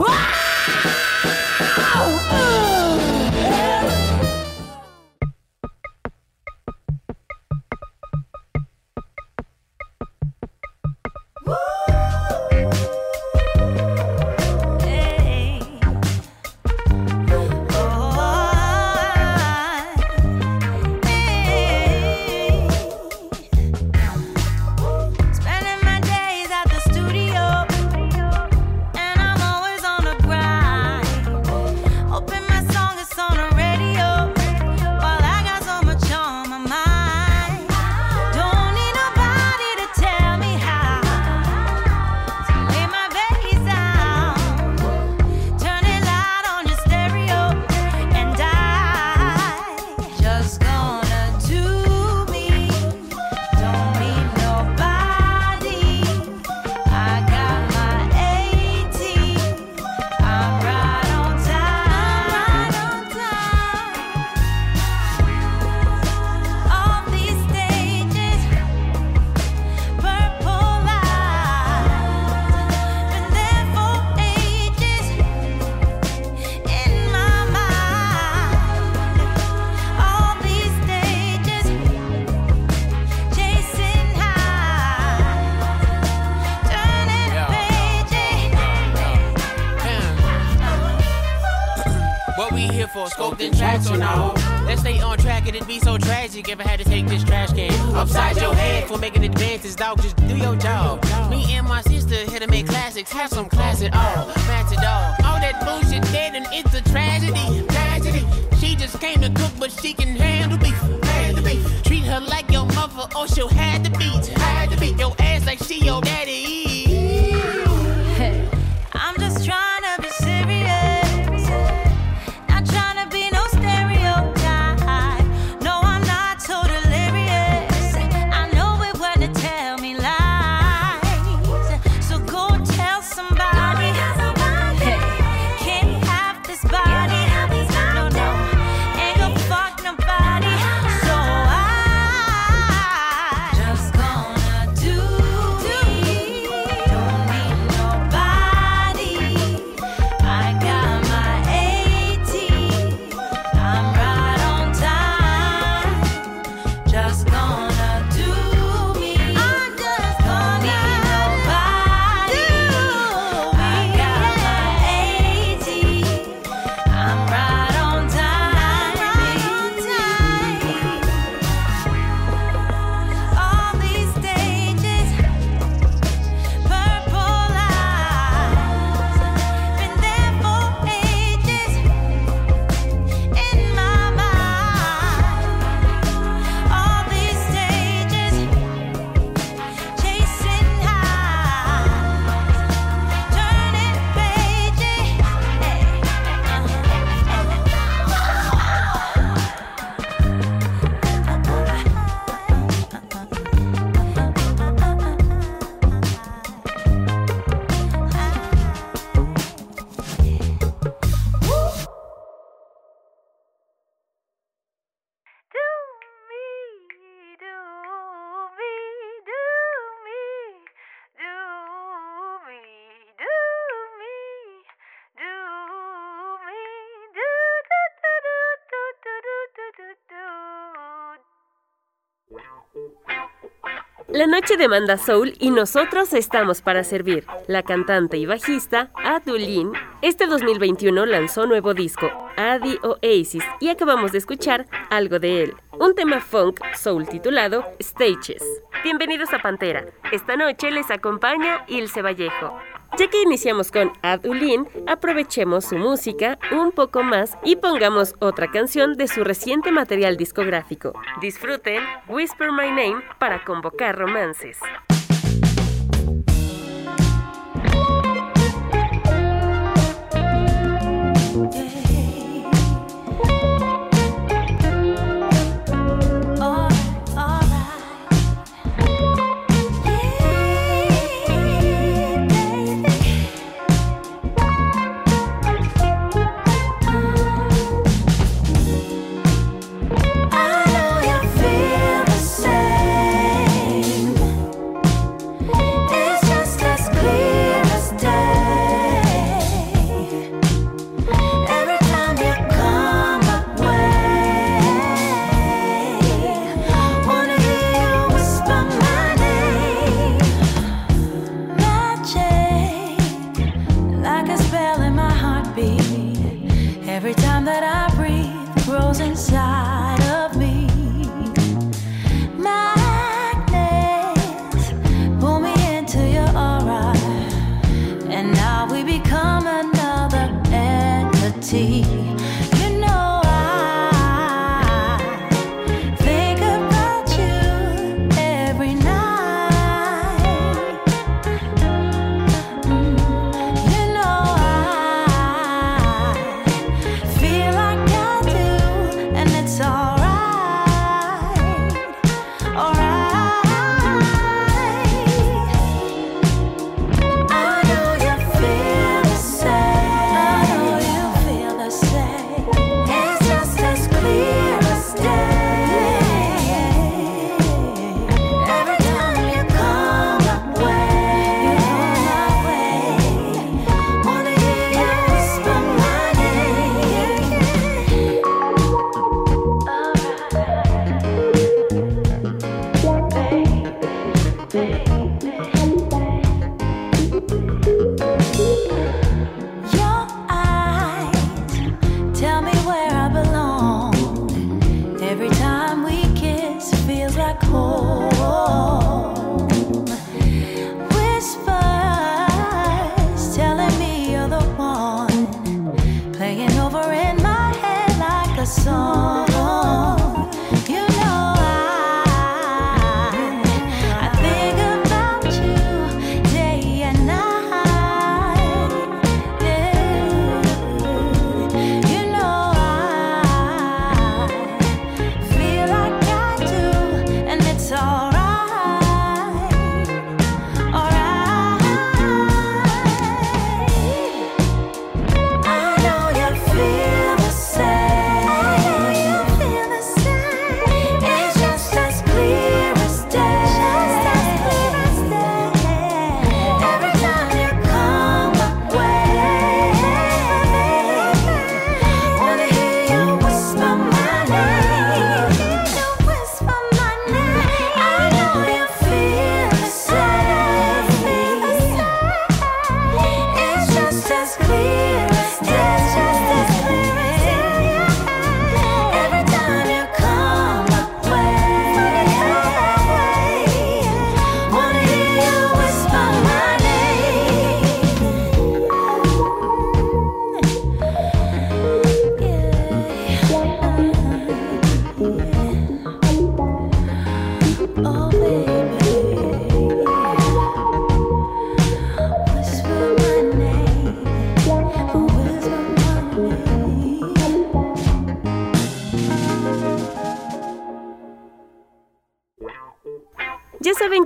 Ah! Track, it'd be so tragic if I had to take this trash can upside your head for making advances, dog. Just do your job. Me and my sister here to make classics, have some class at all. Match it all. All that bullshit dead and it's a tragedy. Tragedy. She just came to cook, but she can handle beef. Handle beef. Treat her like your mother, or she'll have to beat. Had to beat your ass like she your daddy. I'm La noche demanda soul y nosotros estamos para servir. La cantante y bajista Adulin este 2021 lanzó nuevo disco, Adi Oasis, y acabamos de escuchar algo de él, un tema funk soul titulado Stages. Bienvenidos a Pantera. Esta noche les acompaña Ilse Vallejo. Ya que iniciamos con Adulin, aprovechemos su música un poco más y pongamos otra canción de su reciente material discográfico. Disfruten Whisper My Name para convocar romances.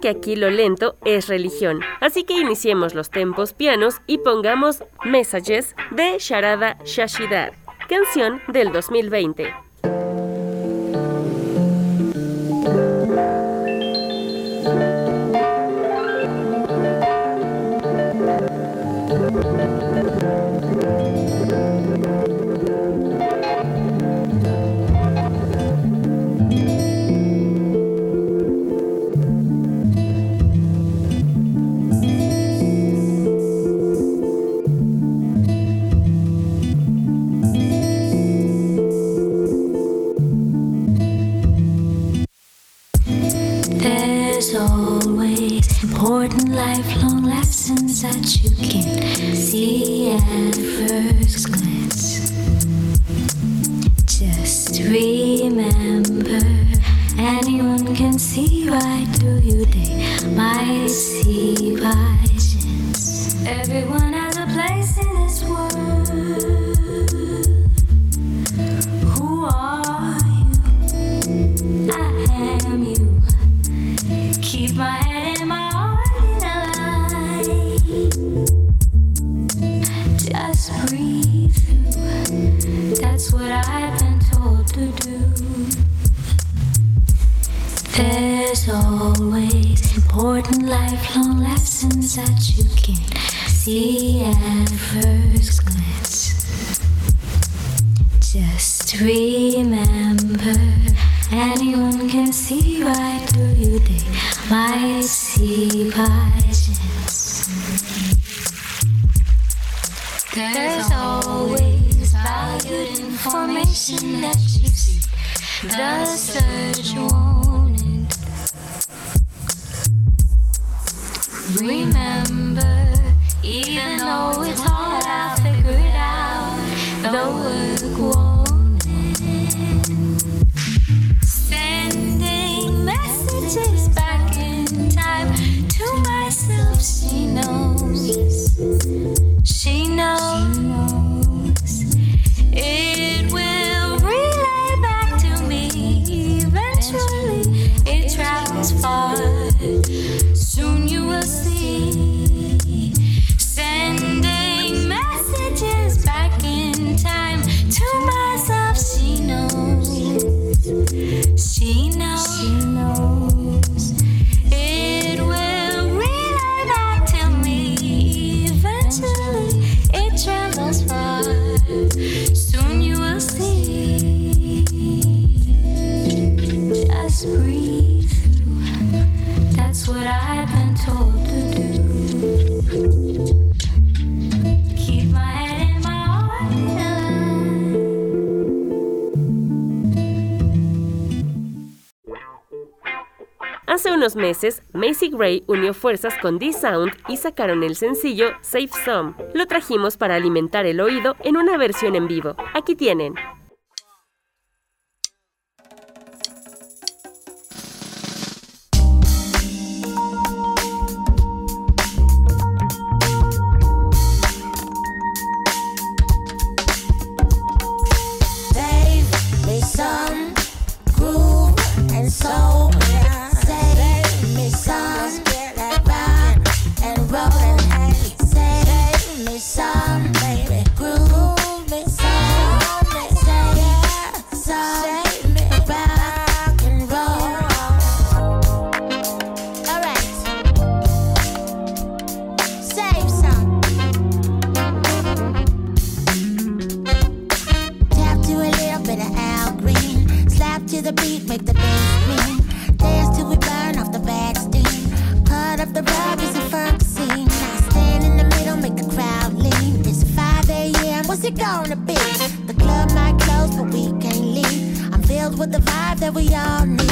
que aquí lo lento es religión. Así que iniciemos los tempos pianos y pongamos Messages de Sharada Shashidar, canción del 2020. important lifelong lessons that you can see at first glance. Just remember, anyone can see right through you, they might see by chance. Everyone that's what I've been told to do. There's always important lifelong lessons that you can't see at first glance. Just remember, anyone can see right through you. They might see by Hace unos meses, Macy Gray unió fuerzas con D-Sound y sacaron el sencillo Save Some. Lo trajimos para alimentar el oído en una versión en vivo. Aquí tienen. gonna be. The club might close, but we can't leave. I'm filled with the vibe that we all need.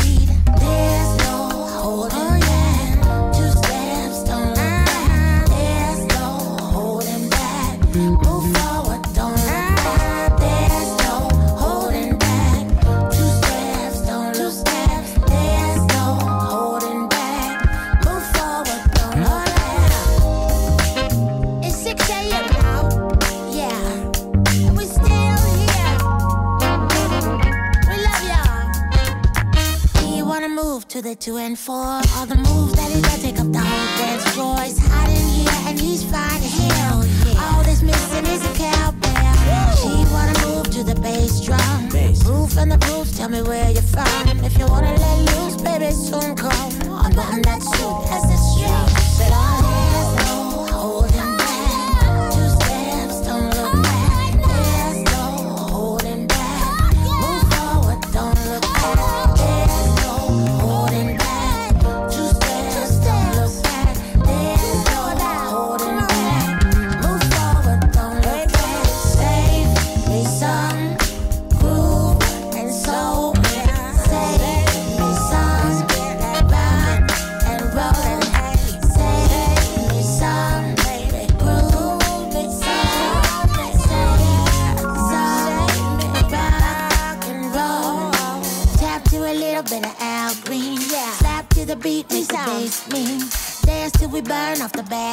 that you in for. All the moves that he does take up the whole dance floor. It's hot in here and he's fine hell. Yeah. All that's missing is a cowbell. She wanna move to the bass drum. Bass. Proof and the proof, tell me where you're from. If you wanna let loose, baby, soon come. Unbutton that suit as it's strong.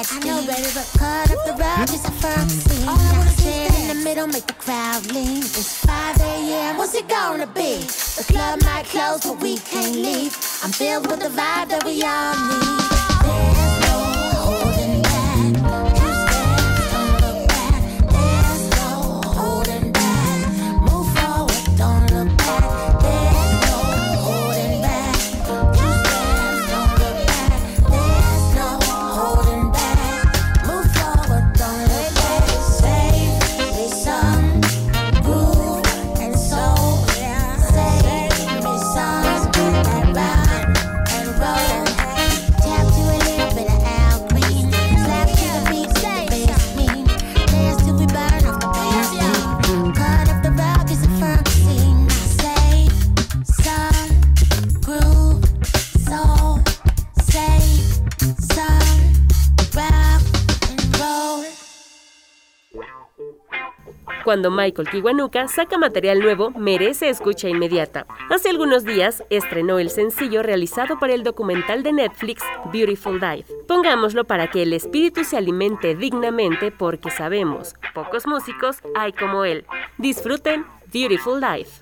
I know, baby, but cut up the rug is a fuck scene. I wanna in the middle, make the crowd lean. It's 5 a.m., what's it gonna be? The club might close, but we can't leave. I'm filled with the vibe that we all need. There's cuando Michael Kiwanuka saca material nuevo, merece escucha inmediata. Hace algunos días estrenó el sencillo realizado para el documental de Netflix Beautiful Life. Pongámoslo para que el espíritu se alimente dignamente porque sabemos, pocos músicos hay como él. Disfruten Beautiful Life.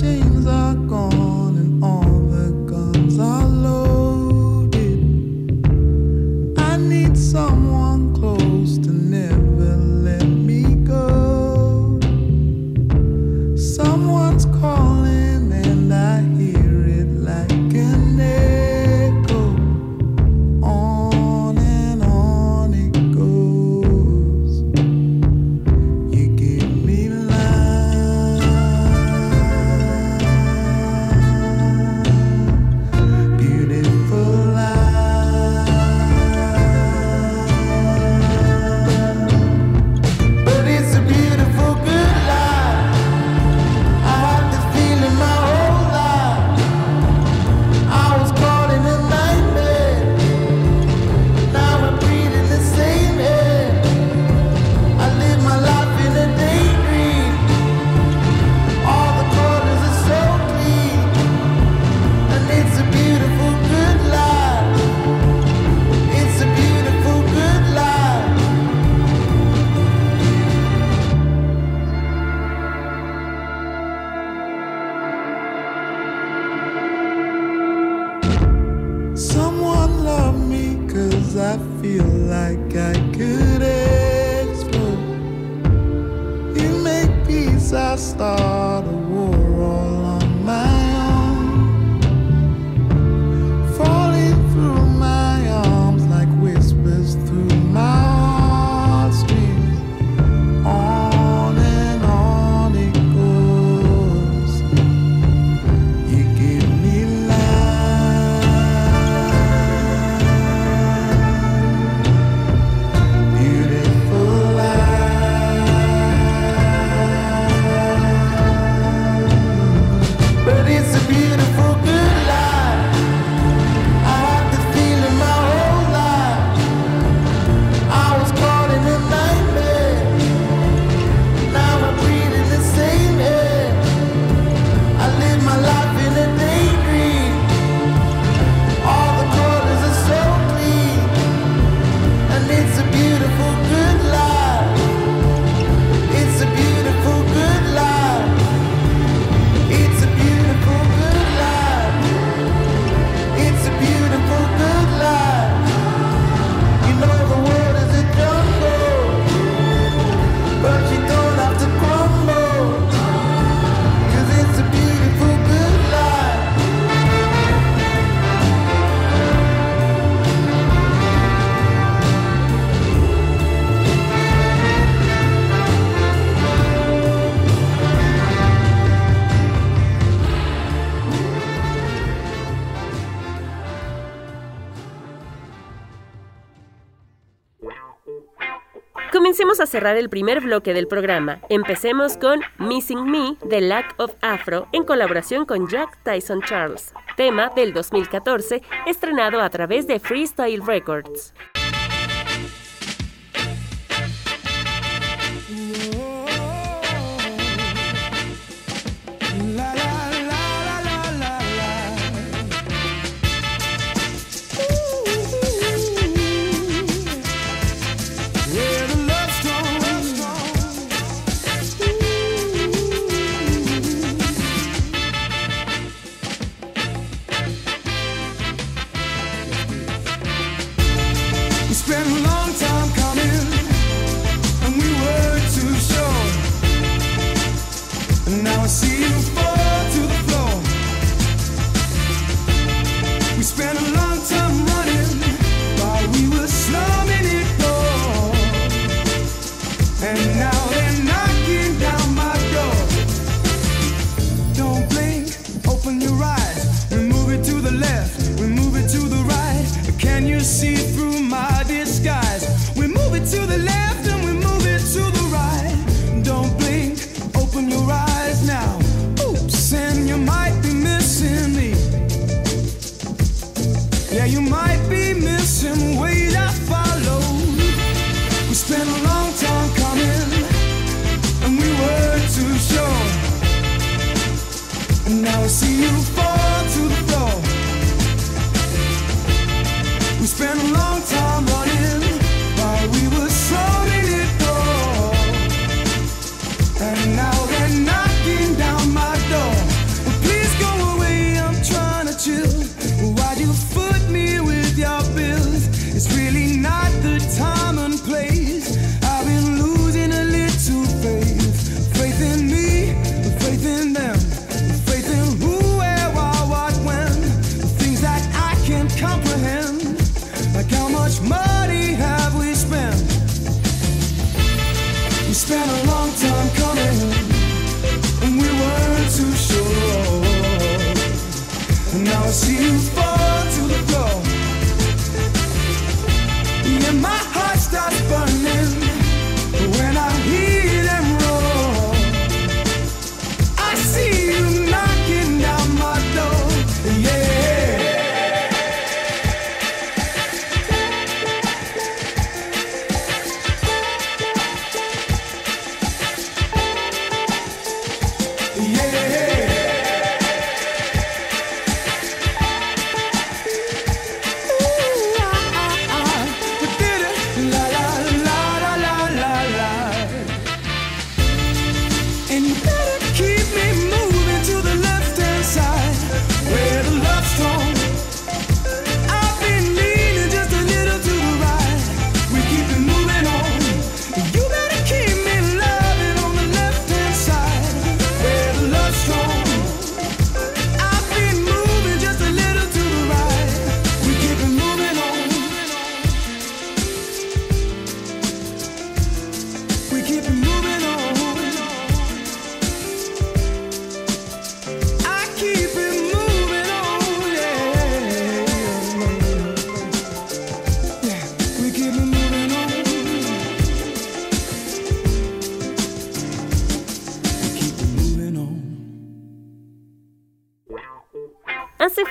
change. cerrar el primer bloque del programa. Empecemos con Missing Me de Lack of Afro en colaboración con Jack Tyson Charles, tema del 2014 estrenado a través de Freestyle Records. really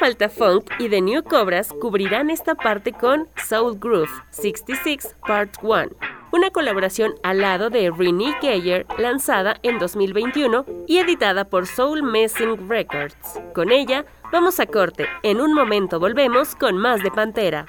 Falta Funk y The New Cobras cubrirán esta parte con Soul Groove 66 Part 1, una colaboración al lado de Renee Geyer lanzada en 2021 y editada por Soul Messing Records. Con ella, vamos a corte, en un momento volvemos con más de Pantera.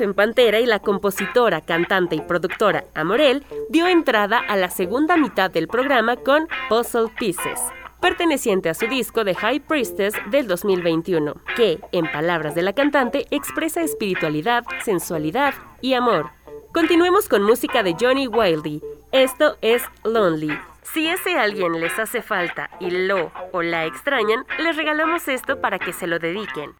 en Pantera y la compositora, cantante y productora Amorel dio entrada a la segunda mitad del programa con Puzzle Pieces, perteneciente a su disco The High Priestess del 2021, que, en palabras de la cantante, expresa espiritualidad, sensualidad y amor. Continuemos con música de Johnny Wildy. Esto es Lonely. Si ese alguien les hace falta y lo o la extrañan, les regalamos esto para que se lo dediquen.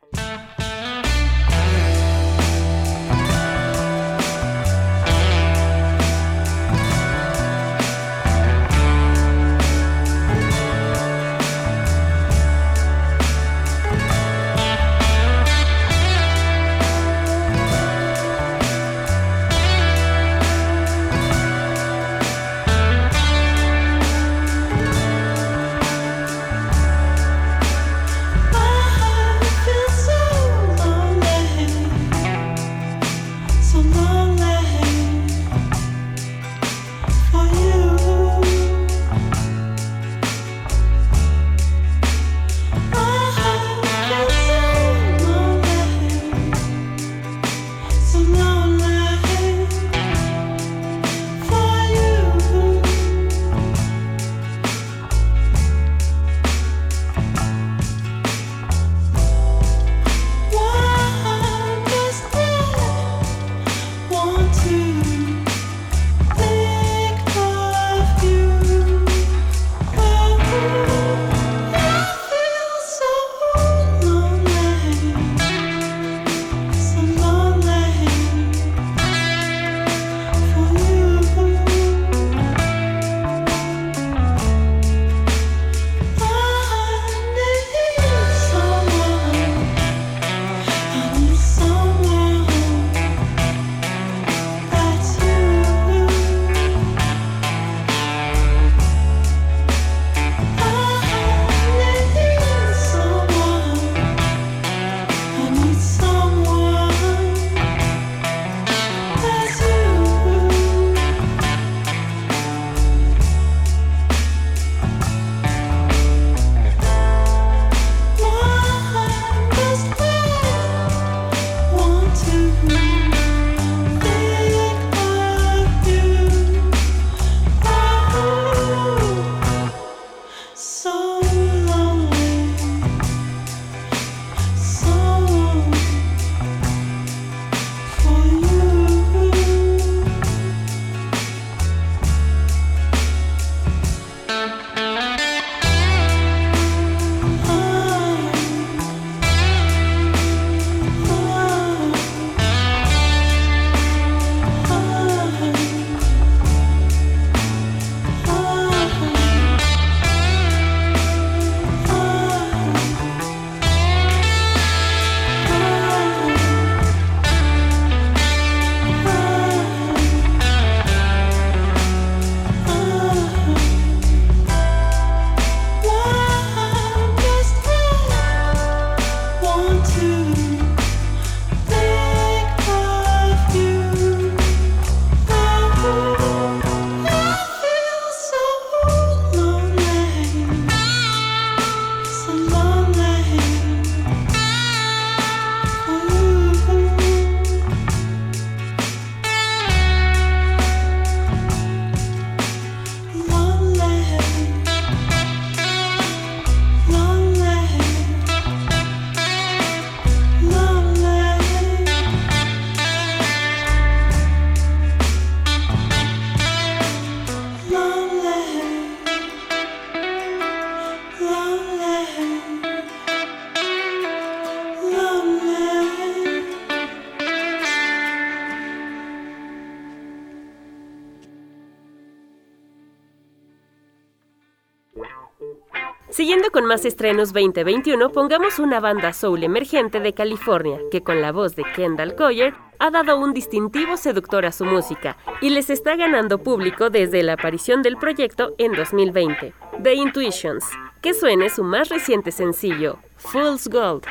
más estrenos 2021 pongamos una banda soul emergente de California que con la voz de Kendall Coyer ha dado un distintivo seductor a su música y les está ganando público desde la aparición del proyecto en 2020. The Intuitions, que suene su más reciente sencillo, Fool's Gold.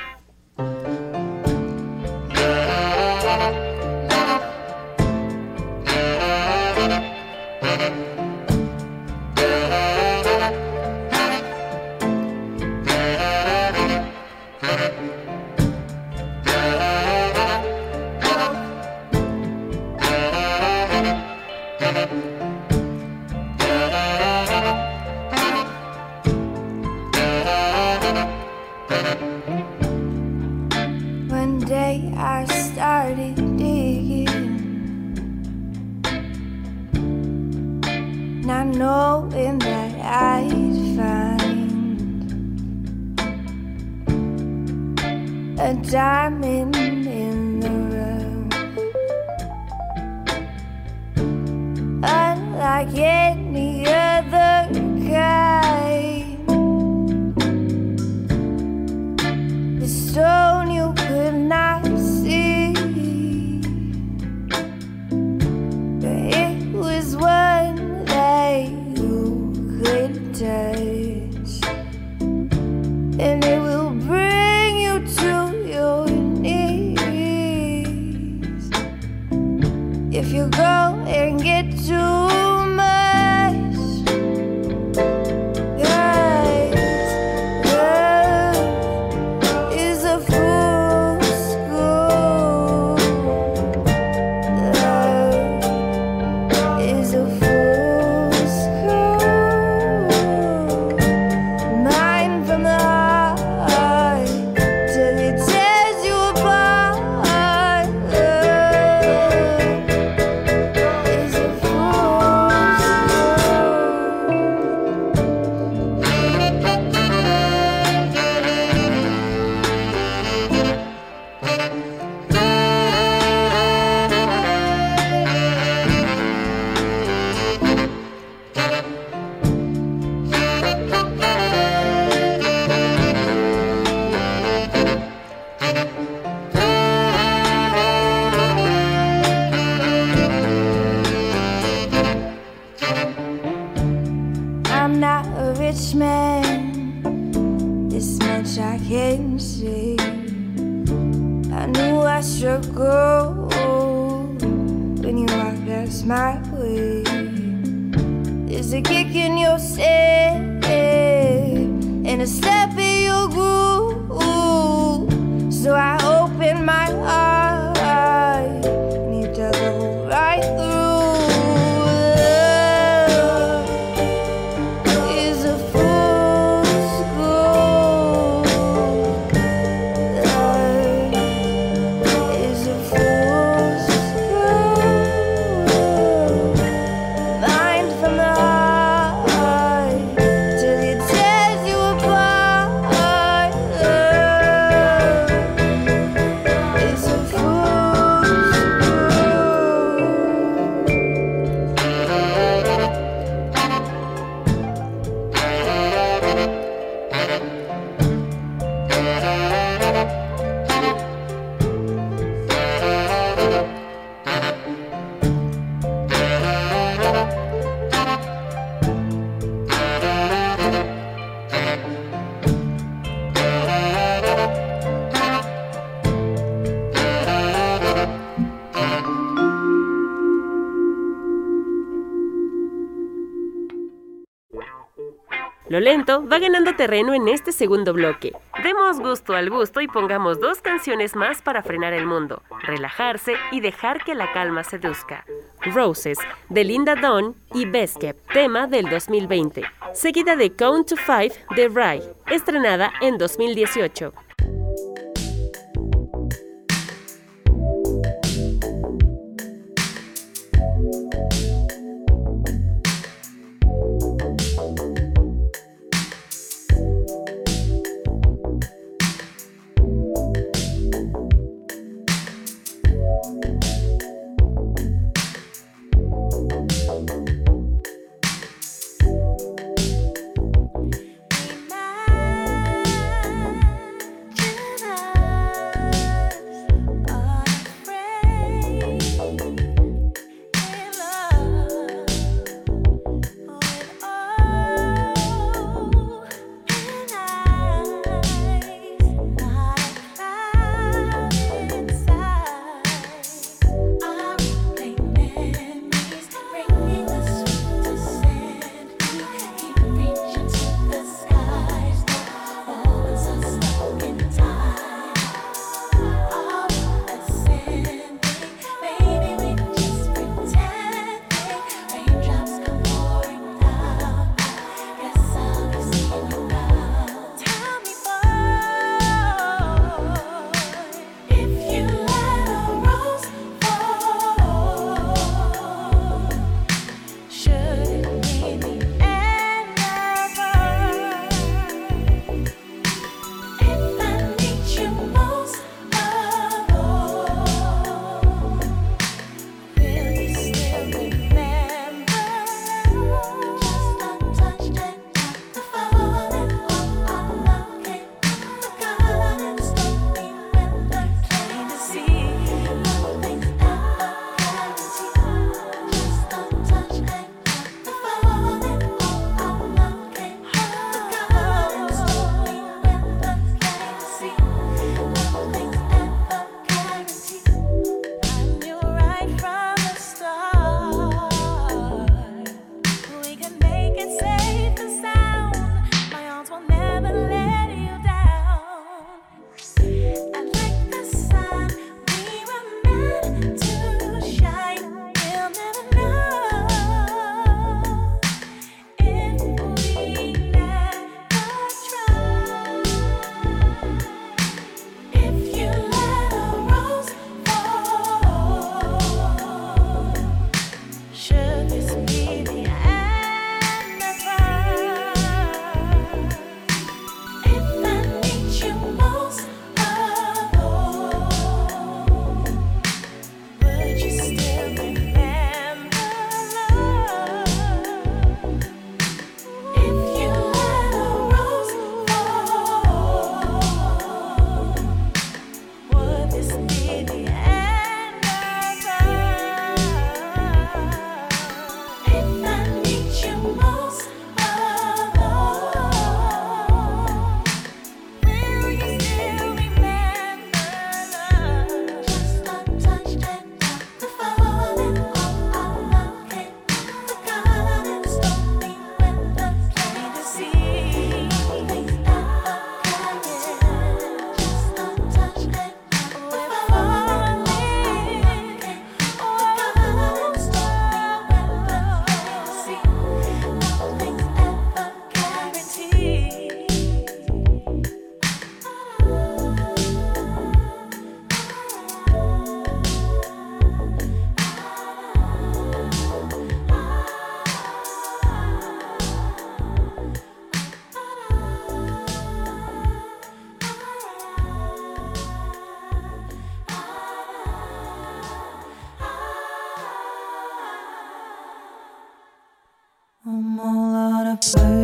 Va ganando terreno en este segundo bloque. Demos gusto al gusto y pongamos dos canciones más para frenar el mundo, relajarse y dejar que la calma seduzca. Roses, de Linda Dawn y Beskep, tema del 2020, seguida de Count to Five de Rye, estrenada en 2018. Birds.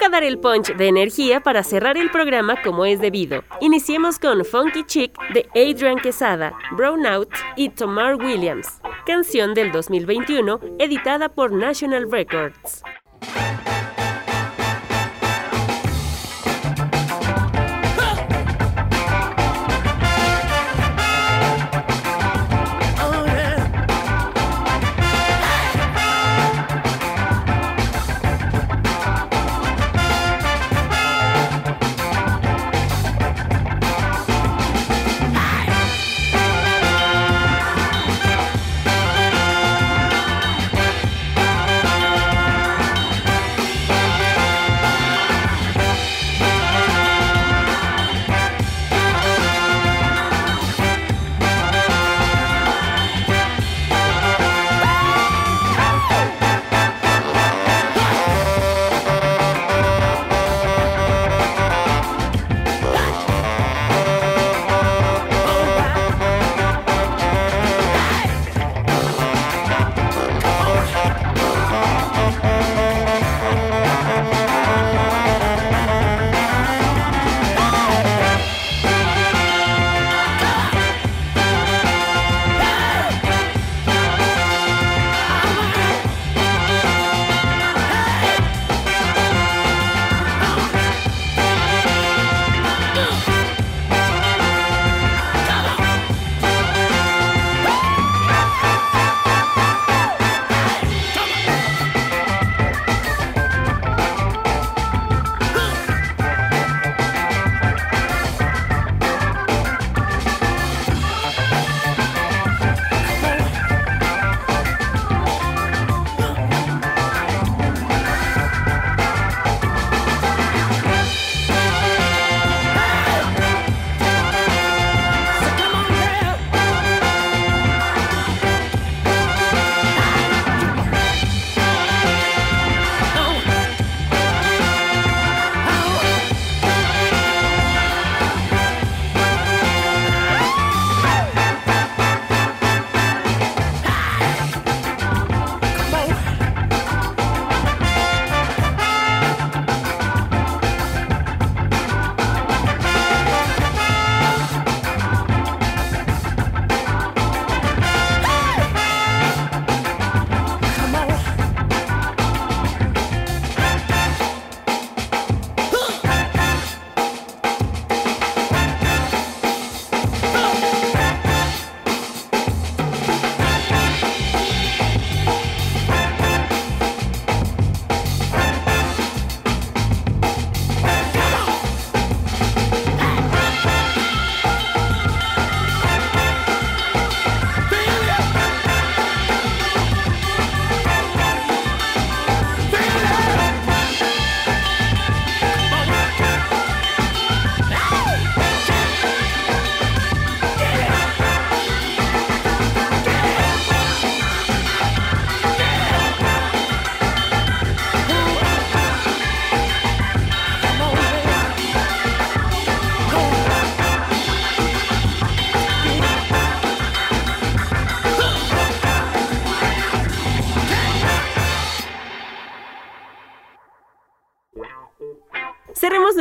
Toca dar el punch de energía para cerrar el programa como es debido. Iniciemos con Funky Chick de Adrian Quesada, Brown Out y Tomar Williams, canción del 2021 editada por National Records.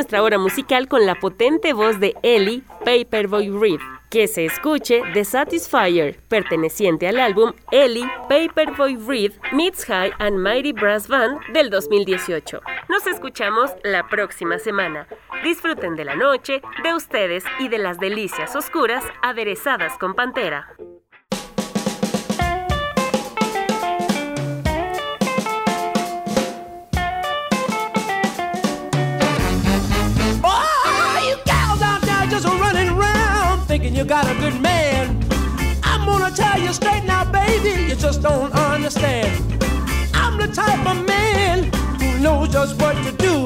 Nuestra hora musical con la potente voz de Ellie Paperboy Reed. Que se escuche The Satisfier, perteneciente al álbum Ellie Paperboy Reed Meets High and Mighty Brass Band del 2018. Nos escuchamos la próxima semana. Disfruten de la noche, de ustedes y de las delicias oscuras aderezadas con Pantera. You got a good man. I'm gonna tell you straight now, baby, you just don't understand. I'm the type of man who knows just what to do.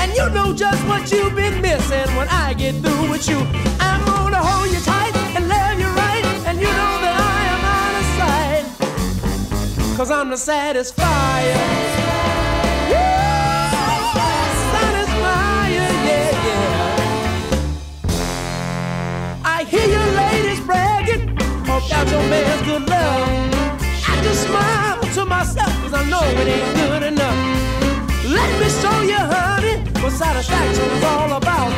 And you know just what you've been missing when I get through with you. I'm gonna hold you tight and love you right. And you know that I am out of sight. Cause I'm the satisfier. About your man's good love. I just smile to myself cause I know it ain't good enough. Let me show you, honey, what satisfaction's all about.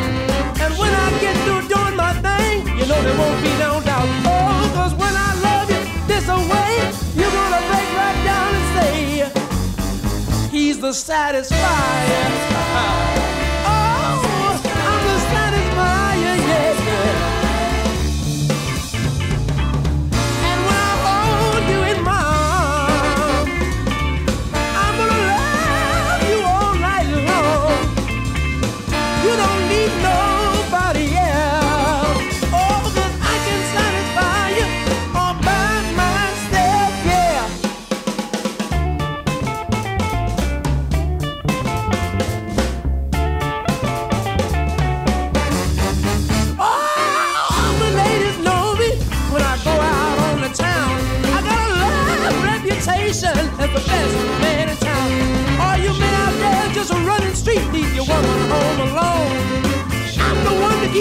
And when I get through doing my thing, you know there won't be no doubt. Oh, cause when I love you this away, you're gonna break right down and say, He's the satisfier.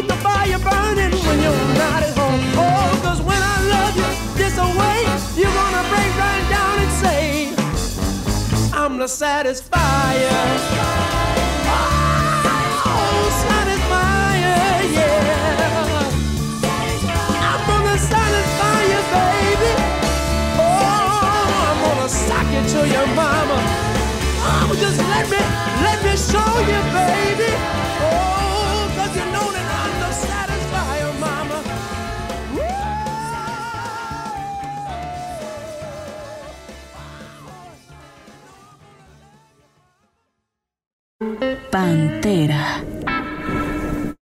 keep the fire burning when you're not at home. Oh, cause when I love you this away, you're gonna break right down and say, I'm the satisfier. Oh, satisfier, yeah. I'm gonna satisfy you, baby. Oh, I'm gonna sock you to your mama. Oh, just let me, let me show you, baby. Oh, entera.